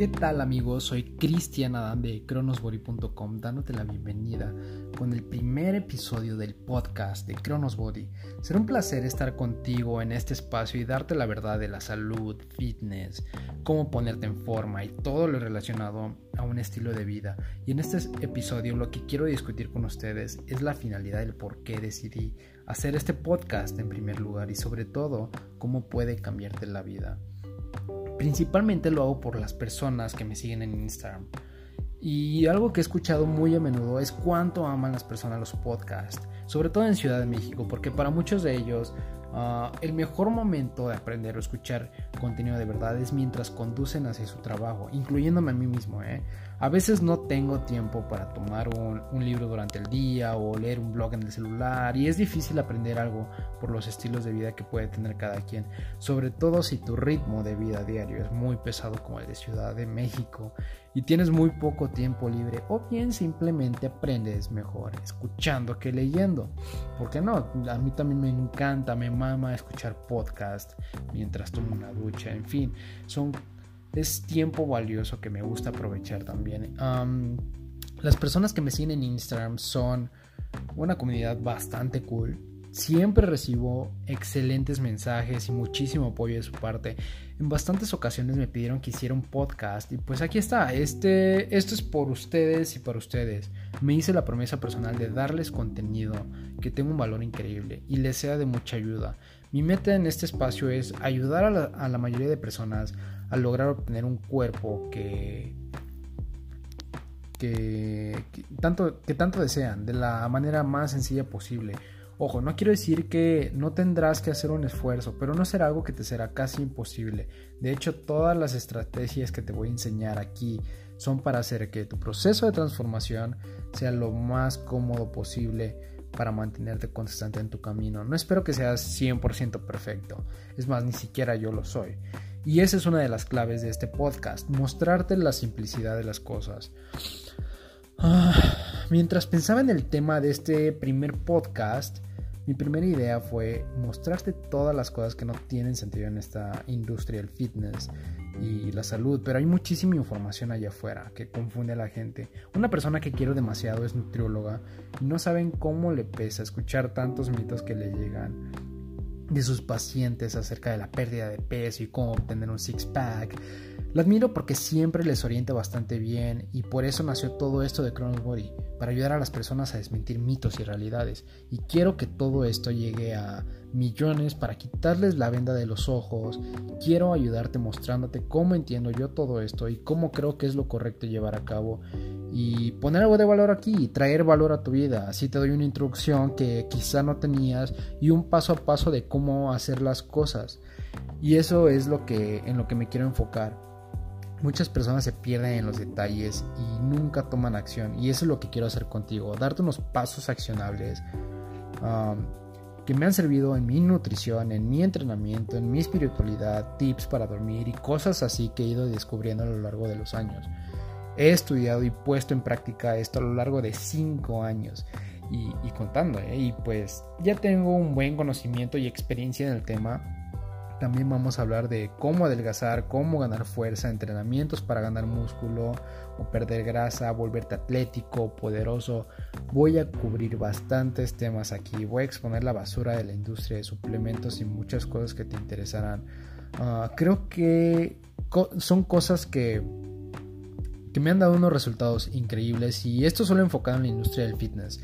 ¿Qué tal amigos? Soy Cristian Adán de cronosbody.com dándote la bienvenida con el primer episodio del podcast de Cronosbody. Será un placer estar contigo en este espacio y darte la verdad de la salud, fitness, cómo ponerte en forma y todo lo relacionado a un estilo de vida. Y en este episodio lo que quiero discutir con ustedes es la finalidad del por qué decidí hacer este podcast en primer lugar y sobre todo cómo puede cambiarte la vida. Principalmente lo hago por las personas que me siguen en Instagram. Y algo que he escuchado muy a menudo es cuánto aman las personas los podcasts, sobre todo en Ciudad de México, porque para muchos de ellos uh, el mejor momento de aprender o escuchar contenido de verdad es mientras conducen hacia su trabajo, incluyéndome a mí mismo. ¿eh? A veces no tengo tiempo para tomar un, libro durante el día o leer un blog en el celular y es difícil aprender algo por los estilos de vida que puede tener cada quien, sobre todo si tu ritmo de vida diario es muy pesado como el de Ciudad de México y tienes muy poco tiempo libre o bien simplemente aprendes mejor escuchando que leyendo. porque no? A mí también me encanta, me mama escuchar podcast mientras tomo una ducha, en fin, son es tiempo valioso que me gusta aprovechar también. las personas que me siguen en Instagram son una comunidad bastante cool. Siempre recibo excelentes mensajes y muchísimo apoyo de su parte. En bastantes ocasiones me pidieron que hiciera un podcast y pues aquí está. Este, esto es por ustedes y para ustedes. Me hice la promesa personal de darles contenido que tenga un valor increíble y les sea de mucha ayuda. Mi meta en este espacio es ayudar a la, mayoría de personas a lograr obtener un cuerpo que, que, tanto, que tanto desean de la manera más sencilla posible. Ojo, no quiero decir que no tendrás que hacer un esfuerzo, pero no será algo que te será casi imposible. De hecho, todas las estrategias que te voy a enseñar aquí son para hacer que tu proceso de transformación sea lo más cómodo posible para mantenerte constante en tu camino. No espero que seas 100% perfecto, es más, ni siquiera yo lo soy. Y esa es una de las claves de este podcast, mostrarte la simplicidad de las cosas. Ah, mientras pensaba en el tema de este primer podcast, mi primera idea fue mostrarte todas las cosas que no tienen sentido en esta industria del fitness y la salud, pero hay muchísima información allá afuera que confunde a la gente. Una persona que quiero demasiado es nutrióloga y no saben cómo le pesa escuchar tantos mitos que le llegan de sus pacientes acerca de la pérdida de peso y cómo obtener un six-pack. Lo admiro porque siempre les orienta bastante bien y por eso nació todo esto de Chronos Body, para ayudar a las personas a desmentir mitos y realidades. Y quiero que todo esto llegue a millones para quitarles la venda de los ojos. Quiero ayudarte mostrándote cómo entiendo yo todo esto y cómo creo que es lo correcto llevar a cabo y poner algo de valor aquí y traer valor a tu vida. Así te doy una introducción que quizá no tenías y un paso a paso de cómo hacer las cosas. Y eso es lo que en lo que me quiero enfocar. Muchas personas se pierden en los detalles y nunca toman acción y eso es lo que quiero hacer contigo, darte unos pasos accionables um, que me han servido en mi nutrición, en mi entrenamiento, en mi espiritualidad, tips para dormir y cosas así que he ido descubriendo a lo largo de los años. He estudiado y puesto en práctica esto a lo largo de 5 años y, contando, ¿eh? y pues ya tengo un buen conocimiento y experiencia en el tema. También vamos a hablar de cómo adelgazar, cómo ganar fuerza, entrenamientos para ganar músculo o perder grasa, volverte atlético, poderoso. Voy a cubrir bastantes temas aquí. Voy a exponer la basura de la industria de suplementos y muchas cosas que te interesarán. Uh, creo que son cosas que que me han dado unos resultados increíbles y esto solo enfocado en la industria del fitness,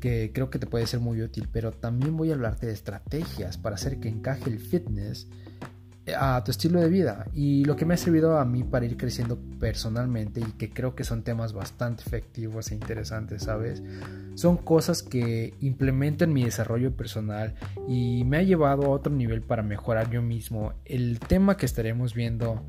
que creo que te puede ser muy útil, pero también voy a hablarte de estrategias para hacer que encaje el fitness a tu estilo de vida y lo que me ha servido a mí para ir creciendo personalmente y que creo que son temas bastante efectivos e interesantes, ¿sabes? Son cosas que implemento en mi desarrollo personal y me ha llevado a otro nivel para mejorar yo mismo. El tema que estaremos viendo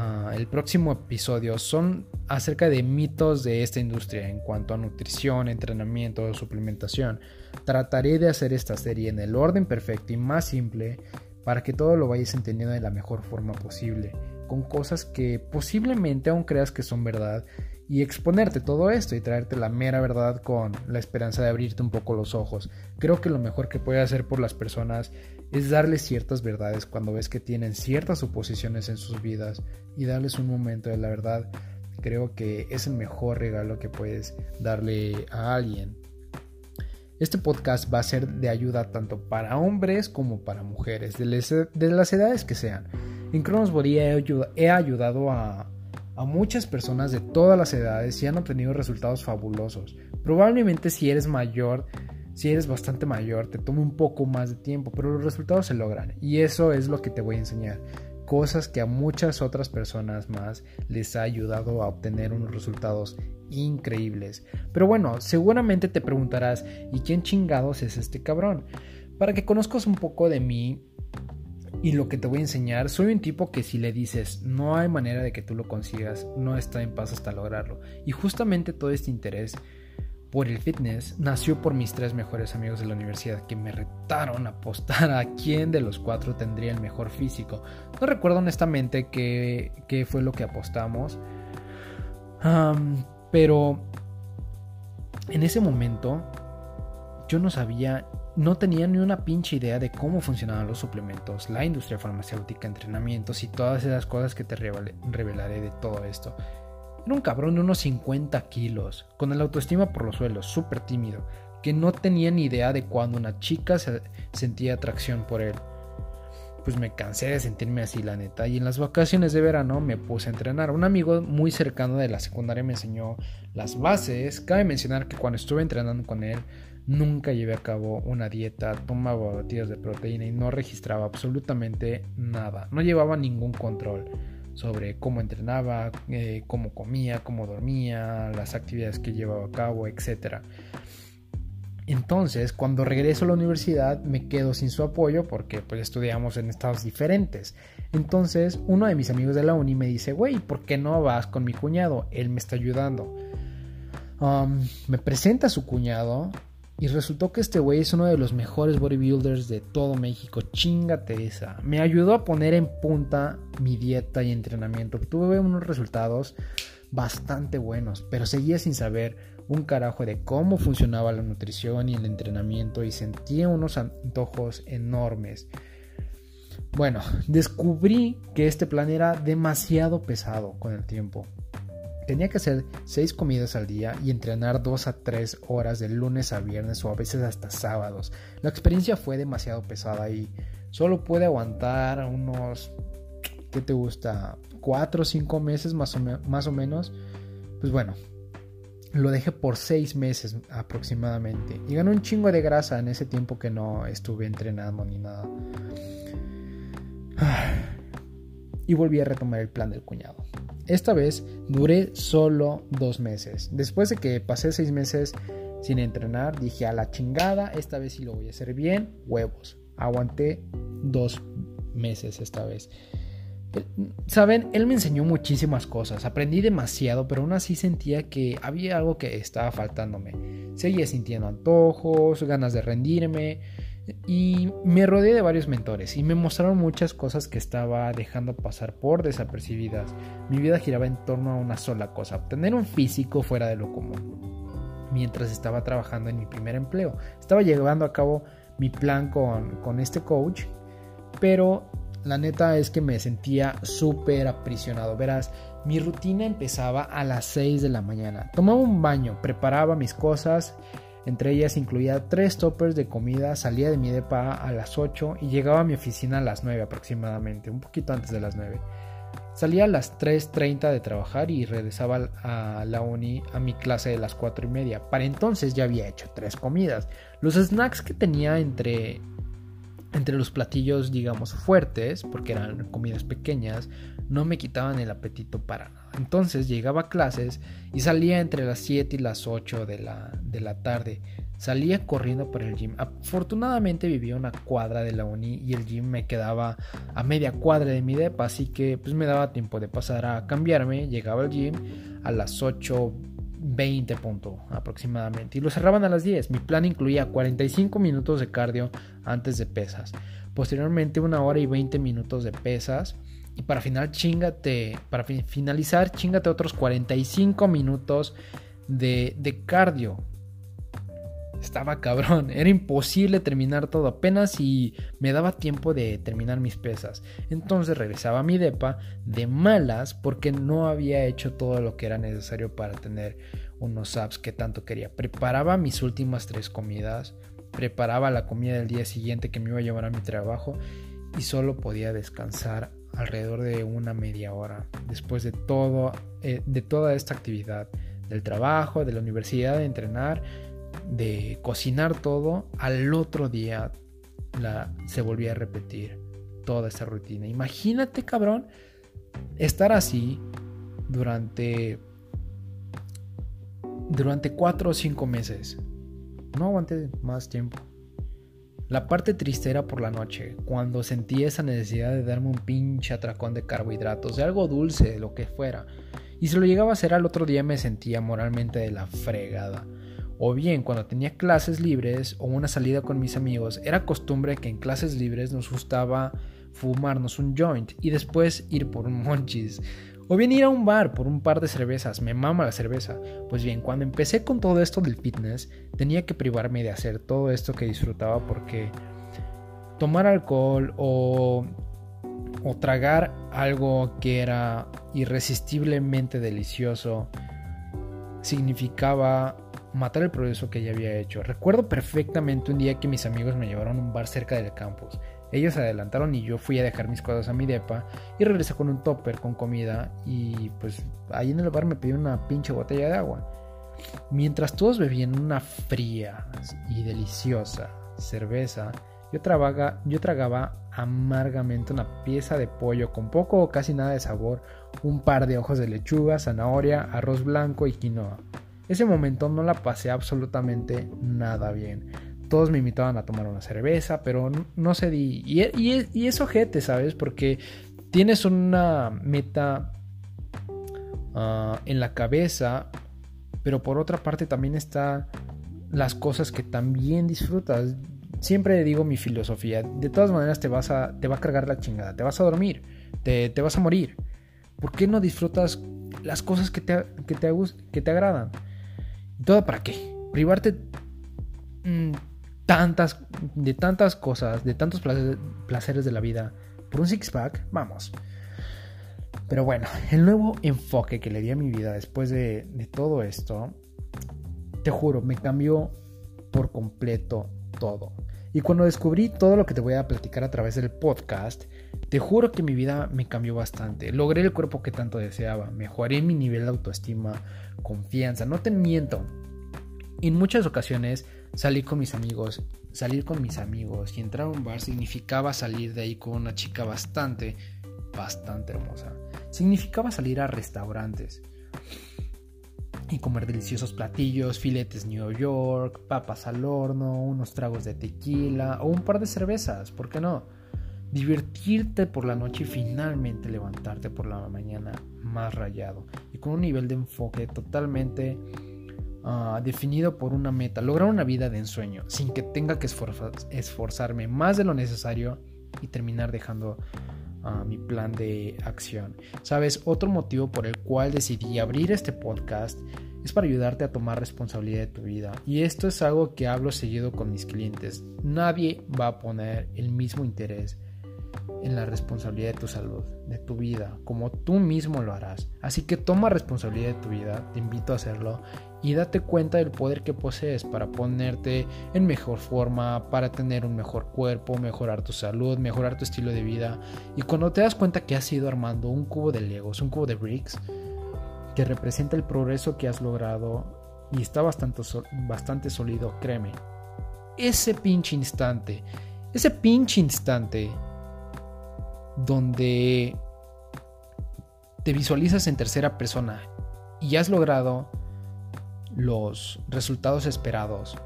uh, el próximo episodio son acerca de mitos de esta industria en cuanto a nutrición, entrenamiento, suplementación. Trataré de hacer esta serie en el orden perfecto y más simple para que todo lo vayas entendiendo de la mejor forma posible, con cosas que posiblemente aún creas que son verdad y exponerte todo esto y traerte la mera verdad con la esperanza de abrirte un poco los ojos. Creo que lo mejor que puedes hacer por las personas es darles ciertas verdades cuando ves que tienen ciertas suposiciones en sus vidas y darles un momento de la verdad. Creo que es el mejor regalo que puedes darle a alguien. Este podcast va a ser de ayuda tanto para hombres como para mujeres, de, las edades que sean. En Cronos Body he ayudado a, a muchas personas de todas las edades y han obtenido resultados fabulosos. Probablemente si eres mayor, si eres bastante mayor, te toma un poco más de tiempo, pero los resultados se logran. Y eso es lo que te voy a enseñar. Cosas que a muchas otras personas más les ha ayudado a obtener unos resultados increíbles. Pero bueno, seguramente te preguntarás, ¿y quién chingados es este cabrón? Para que conozcas un poco de mí y lo que te voy a enseñar, soy un tipo que si le dices no hay manera de que tú lo consigas, no está en paz hasta lograrlo. Y justamente todo este interés por el fitness nació por mis tres mejores amigos de la universidad que me retaron a apostar a quién de los cuatro tendría el mejor físico. No recuerdo honestamente qué, qué fue lo que apostamos. Pero en ese momento yo no sabía, no tenía ni una pinche idea de cómo funcionaban los suplementos, la industria farmacéutica, entrenamientos y todas esas cosas que te revelaré de todo esto. Era un cabrón de unos 50 kilos, con el autoestima por los suelos, súper tímido, que no tenía ni idea de cuando una chica sentía atracción por él pues me cansé de sentirme así, la neta. Y en las vacaciones de verano me puse a entrenar. Un amigo muy cercano de la secundaria me enseñó las bases. Cabe mencionar que cuando estuve entrenando con él, nunca llevé a cabo una dieta, tomaba batidas de proteína y no registraba absolutamente nada. No llevaba ningún control sobre cómo entrenaba, eh, cómo comía, cómo dormía, las actividades que llevaba a cabo, etcétera. Entonces, cuando regreso a la universidad, me quedo sin su apoyo porque pues estudiamos en estados diferentes. Entonces, uno de mis amigos de la uni me dice, güey, ¿por qué no vas con mi cuñado? Él me está ayudando. Me presenta a su cuñado y resultó que este güey es uno de los mejores bodybuilders de todo México. Chingate esa. Me ayudó a poner en punta mi dieta y entrenamiento. Tuve unos resultados bastante buenos, pero seguía sin saber un carajo de cómo funcionaba la nutrición y el entrenamiento y sentía unos antojos enormes. Bueno, descubrí que este plan era demasiado pesado con el tiempo. Tenía que hacer 6 comidas al día y entrenar 2 a 3 horas de lunes a viernes o a veces hasta sábados. La experiencia fue demasiado pesada y solo pude aguantar unos, ¿qué te gusta? 4 o 5 meses más o, más o menos. Pues bueno, lo dejé por seis meses aproximadamente. Y gané un chingo de grasa en ese tiempo que no estuve entrenando ni nada. Y volví a retomar el plan del cuñado. Esta vez duré solo dos meses. Después de que pasé seis meses sin entrenar, dije a la chingada, esta vez sí lo voy a hacer bien, huevos. Aguanté dos meses esta vez. Saben, él me enseñó muchísimas cosas, aprendí demasiado, pero aún así sentía que había algo que estaba faltándome. Seguía sintiendo antojos, ganas de rendirme y me rodeé de varios mentores y me mostraron muchas cosas que estaba dejando pasar por desapercibidas. Mi vida giraba en torno a una sola cosa, obtener un físico fuera de lo común. Mientras estaba trabajando en mi primer empleo, estaba llevando a cabo mi plan con, con este coach, pero la neta es que me sentía súper aprisionado. Verás, mi rutina empezaba a las 6 de la mañana. Tomaba un baño, preparaba mis cosas. Entre ellas incluía tres toppers de comida, salía de mi depa a las 8 y llegaba a mi oficina a las 9 aproximadamente, un poquito antes de las 9. Salía a las 3.30 de trabajar y regresaba a la uni a mi clase de las 4 y media. Para entonces ya había hecho tres comidas. Los snacks que tenía entre entre los platillos, digamos, fuertes, porque eran comidas pequeñas, no me quitaban el apetito para nada. Entonces llegaba a clases y salía entre las 7 y las 8 de la, de la tarde. Salía corriendo por el gym. Afortunadamente vivía una cuadra de la uni y el gym me quedaba a media cuadra de mi depa, así que pues me daba tiempo de pasar a cambiarme. Llegaba al gym a las 8 20 puntos aproximadamente y lo cerraban a las 10. Mi plan incluía 45 minutos de cardio antes de pesas, posteriormente una hora y 20 minutos de pesas y para final chingate, para finalizar chingate otros 45 minutos de, de cardio. estaba cabrón, era imposible terminar todo apenas y me daba tiempo de terminar mis pesas. Entonces regresaba a mi depa de malas porque no había hecho todo lo que era necesario para tener unos apps que tanto quería. Preparaba mis últimas tres comidas, preparaba la comida del día siguiente que me iba a llevar a mi trabajo y solo podía descansar alrededor de una media hora después de todo eh, de toda esta actividad del trabajo, de la universidad, de entrenar de cocinar todo, al otro día la, se volvía a repetir toda esa rutina. Imagínate, cabrón, estar así durante durante cuatro o cinco meses. No aguanté más tiempo. La parte triste era por la noche, cuando sentí esa necesidad de darme un pinche atracón de carbohidratos, de algo dulce, de lo que fuera. Y si lo llegaba a hacer al otro día me sentía moralmente de la fregada. O bien cuando tenía clases libres o una salida con mis amigos, era costumbre que en clases libres nos gustaba fumarnos un joint y después ir por un monchis. O bien ir a un bar por un par de cervezas, me mama la cerveza. Pues bien, cuando empecé con todo esto del fitness, tenía que privarme de hacer todo esto que disfrutaba porque tomar alcohol o, o tragar algo que era irresistiblemente delicioso significaba matar el progreso que ya había hecho. Recuerdo perfectamente un día que mis amigos me llevaron a un bar cerca del campus. Ellos se adelantaron y yo fui a dejar mis cosas a mi depa y regresé con un topper con comida y pues ahí en el bar me pedí una pinche botella de agua. Mientras todos bebían una fría y deliciosa cerveza, yo, yo tragaba amargamente una pieza de pollo con poco o casi nada de sabor, un par de ojos de lechuga, zanahoria, arroz blanco y quinoa. Ese momento no la pasé absolutamente nada bien. Todos me invitaban a tomar una cerveza, pero no cedí. Y, y, y es ojete, ¿sabes? Porque tienes una meta ah, en la cabeza, pero por otra parte también está las cosas que también disfrutas. Siempre digo mi filosofía, de todas maneras te vas a, te va a cargar la chingada, te vas a dormir, te, te vas a morir. ¿Por qué no disfrutas las cosas que te, que te, que te agradan? ¿Todo para qué? Privarte mm, tantas, de tantas cosas, de tantos placeres de la vida por un six-pack, vamos. Pero bueno, el nuevo enfoque que le di a mi vida después de, de todo esto, te juro, me cambió por completo todo. Y cuando descubrí todo lo que te voy a platicar a través del podcast, te juro que mi vida me cambió bastante. Logré el cuerpo que tanto deseaba, mejoré mi nivel de autoestima, confianza, no te miento. En muchas ocasiones salí con mis amigos, salir con mis amigos y entrar a un bar significaba salir de ahí con una chica bastante, bastante hermosa. Significaba salir a restaurantes y comer deliciosos platillos, filetes New York, papas al horno, unos tragos de tequila o un par de cervezas, ¿por qué no? Divertirte por la noche y finalmente levantarte por la mañana más rayado y con un nivel de enfoque totalmente ah, definido por una meta, lograr una vida de ensueño sin que tenga que esforzarme más de lo necesario y terminar dejando ah, mi plan de acción. Sabes, otro motivo por el cual decidí abrir este podcast es para ayudarte a tomar responsabilidad de tu vida. Y esto es algo que hablo seguido con mis clientes. Nadie va a poner el mismo interés en la responsabilidad de tu salud, de tu vida, como tú mismo lo harás. Así que toma responsabilidad de tu vida, te invito a hacerlo y date cuenta del poder que posees para ponerte en mejor forma, para tener un mejor cuerpo, mejorar tu salud, mejorar tu estilo de vida. Y cuando te das cuenta que has ido armando un cubo de Legos, un cubo de bricks, que representa el progreso que has logrado y está bastante, bastante sólido, créeme. Ese pinche instante, ese pinche instante donde te visualizas en tercera persona y has logrado los resultados esperados,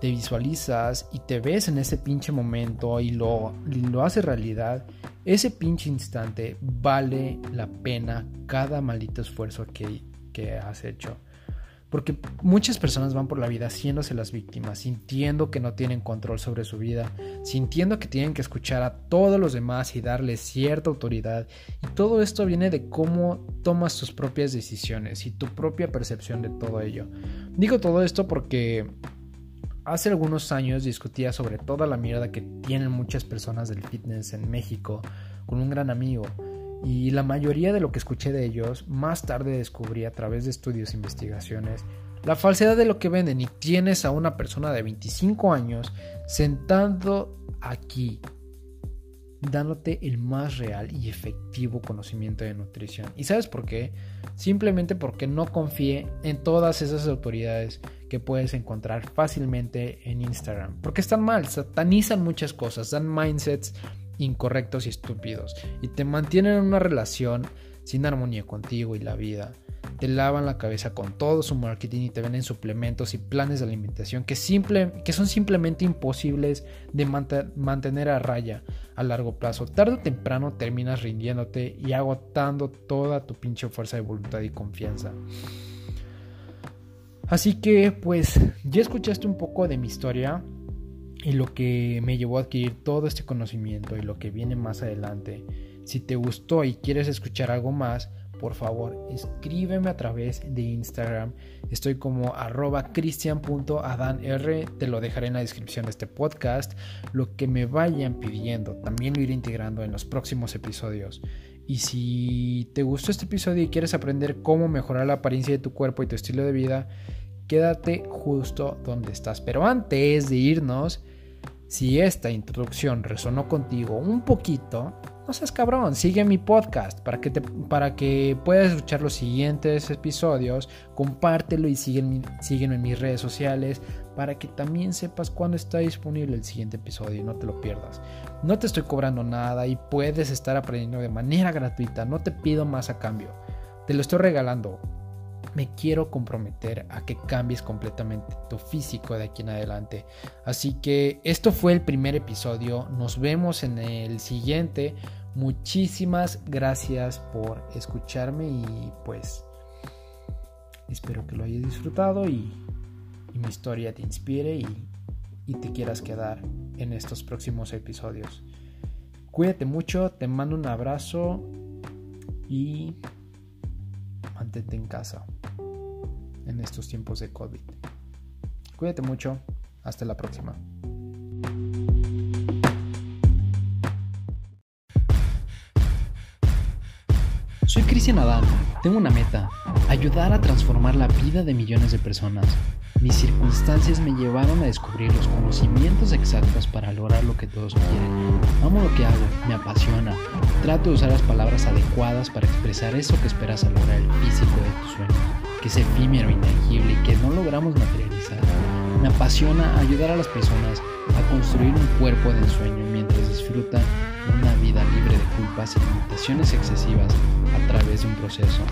te visualizas y te ves en ese pinche momento y lo, lo haces realidad, ese pinche instante vale la pena cada maldito esfuerzo que, que has hecho. Porque muchas personas van por la vida haciéndose las víctimas, sintiendo que no tienen control sobre su vida, sintiendo que tienen que escuchar a todos los demás y darles cierta autoridad. Y todo esto viene de cómo tomas tus propias decisiones y tu propia percepción de todo ello. Digo todo esto porque Hace algunos años discutía sobre toda la mierda que tienen muchas personas del fitness en México con un gran amigo y la mayoría de lo que escuché de ellos más tarde descubrí a través de estudios e investigaciones la falsedad de lo que venden y tienes a una persona de 25 años sentando aquí dándote el más real y efectivo conocimiento de nutrición. ¿Y sabes por qué? Simplemente porque no confíe en todas esas autoridades que puedes encontrar fácilmente en Instagram. Porque están mal, satanizan muchas cosas, dan mindsets incorrectos y estúpidos y te mantienen en una relación sin armonía contigo y la vida te lavan la cabeza con todo su marketing y te venden suplementos y planes de alimentación que, simple, que son simplemente imposibles de mantener a raya a largo plazo. Tarde o temprano terminas rindiéndote y agotando toda tu pinche fuerza de voluntad y confianza. Así que pues ya escuchaste un poco de mi historia y lo que me llevó a adquirir todo este conocimiento y lo que viene más adelante. Si te gustó y quieres escuchar algo más, por favor escríbeme a través de Instagram. Estoy como arroba cristian.adanr. Te lo dejaré en la descripción de este podcast. Lo que me vayan pidiendo también lo iré integrando en los próximos episodios. Y si te gustó este episodio y quieres aprender cómo mejorar la apariencia de tu cuerpo y tu estilo de vida, quédate justo donde estás. Pero antes de irnos, si esta introducción resonó contigo un poquito, no seas cabrón, sigue mi podcast para que, para que puedas escuchar los siguientes episodios, compártelo y sígueme en mis redes sociales para que también sepas cuándo está disponible el siguiente episodio y no te lo pierdas. No te estoy cobrando nada y puedes estar aprendiendo de manera gratuita, no te pido más a cambio, te lo estoy regalando me quiero comprometer a que cambies completamente tu físico de aquí en adelante. Así que esto fue el primer episodio. Nos vemos en el siguiente. Muchísimas gracias por escucharme y pues espero que lo hayas disfrutado y, mi historia te inspire y, y te quieras quedar en estos próximos episodios. Cuídate mucho, te mando un abrazo y mantente en casa en estos tiempos de COVID. Cuídate mucho, hasta la próxima. Soy Cristian Adán, tengo una meta, ayudar a transformar la vida de millones de personas. Mis circunstancias me llevaron a descubrir los conocimientos exactos para lograr lo que todos quieren. Amo lo que hago, me apasiona. Trato de usar las palabras adecuadas para expresar eso que esperas al lograr el físico de tus sueños, que es efímero, intangible y que no logramos materializar. Me apasiona ayudar a las personas a construir un cuerpo de ensueño mientras disfrutan una vida libre de culpas y limitaciones excesivas a través de un proceso.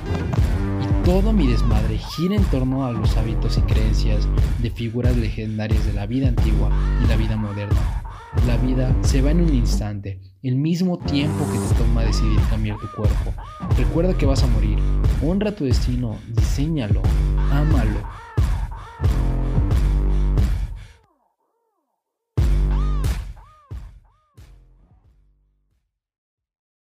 Y todo mi desmadre gira en torno a los hábitos y creencias de figuras legendarias de la vida antigua y la vida moderna. La vida se va en un instante, el mismo tiempo que te toma decidir cambiar tu cuerpo. Recuerda que vas a morir. Honra tu destino, diseñalo, ámalo